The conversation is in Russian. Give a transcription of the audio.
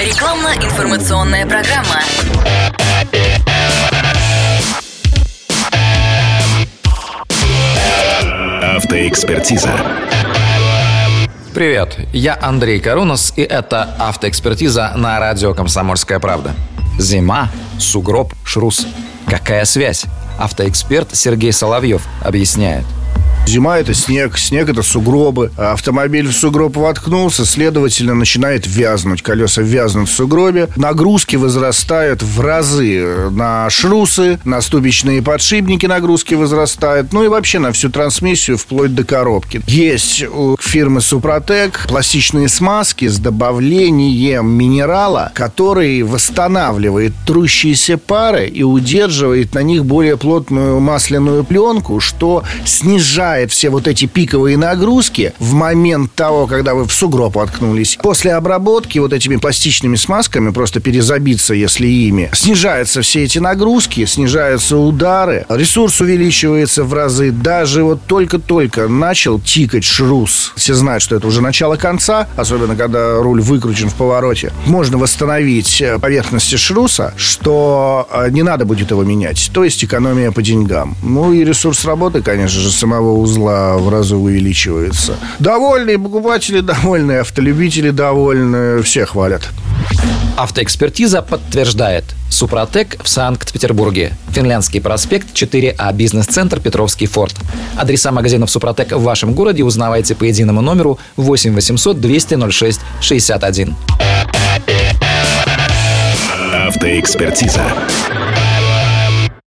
Рекламно-информационная программа. Автоэкспертиза. Привет, я Андрей Карунос, и это автоэкспертиза на радио «Комсомольская правда». Зима, сугроб, шрус. Какая связь? Автоэксперт Сергей Соловьев объясняет – Зима – это снег, снег – это сугробы. А автомобиль в сугроб воткнулся, следовательно, начинает вязнуть. Колеса вязнут в сугробе. Нагрузки возрастают в разы на шрусы, на ступичные подшипники нагрузки возрастают. Ну и вообще на всю трансмиссию вплоть до коробки. Есть у фирмы Супротек пластичные смазки с добавлением минерала, который восстанавливает трущиеся пары и удерживает на них более плотную масляную пленку, что снижает снижает все вот эти пиковые нагрузки в момент того, когда вы в сугроб воткнулись. После обработки вот этими пластичными смазками, просто перезабиться, если ими, снижаются все эти нагрузки, снижаются удары, ресурс увеличивается в разы. Даже вот только-только начал тикать шрус. Все знают, что это уже начало конца, особенно когда руль выкручен в повороте. Можно восстановить э, поверхности шруса, что э, не надо будет его менять. То есть экономия по деньгам. Ну и ресурс работы, конечно же, самого узла в разы увеличивается. Довольные покупатели довольны, автолюбители довольны, все хвалят. Автоэкспертиза подтверждает. Супротек в Санкт-Петербурге. Финляндский проспект 4А, бизнес-центр Петровский форт. Адреса магазинов Супротек в вашем городе узнавайте по единому номеру 8 800 200 06 61. Автоэкспертиза.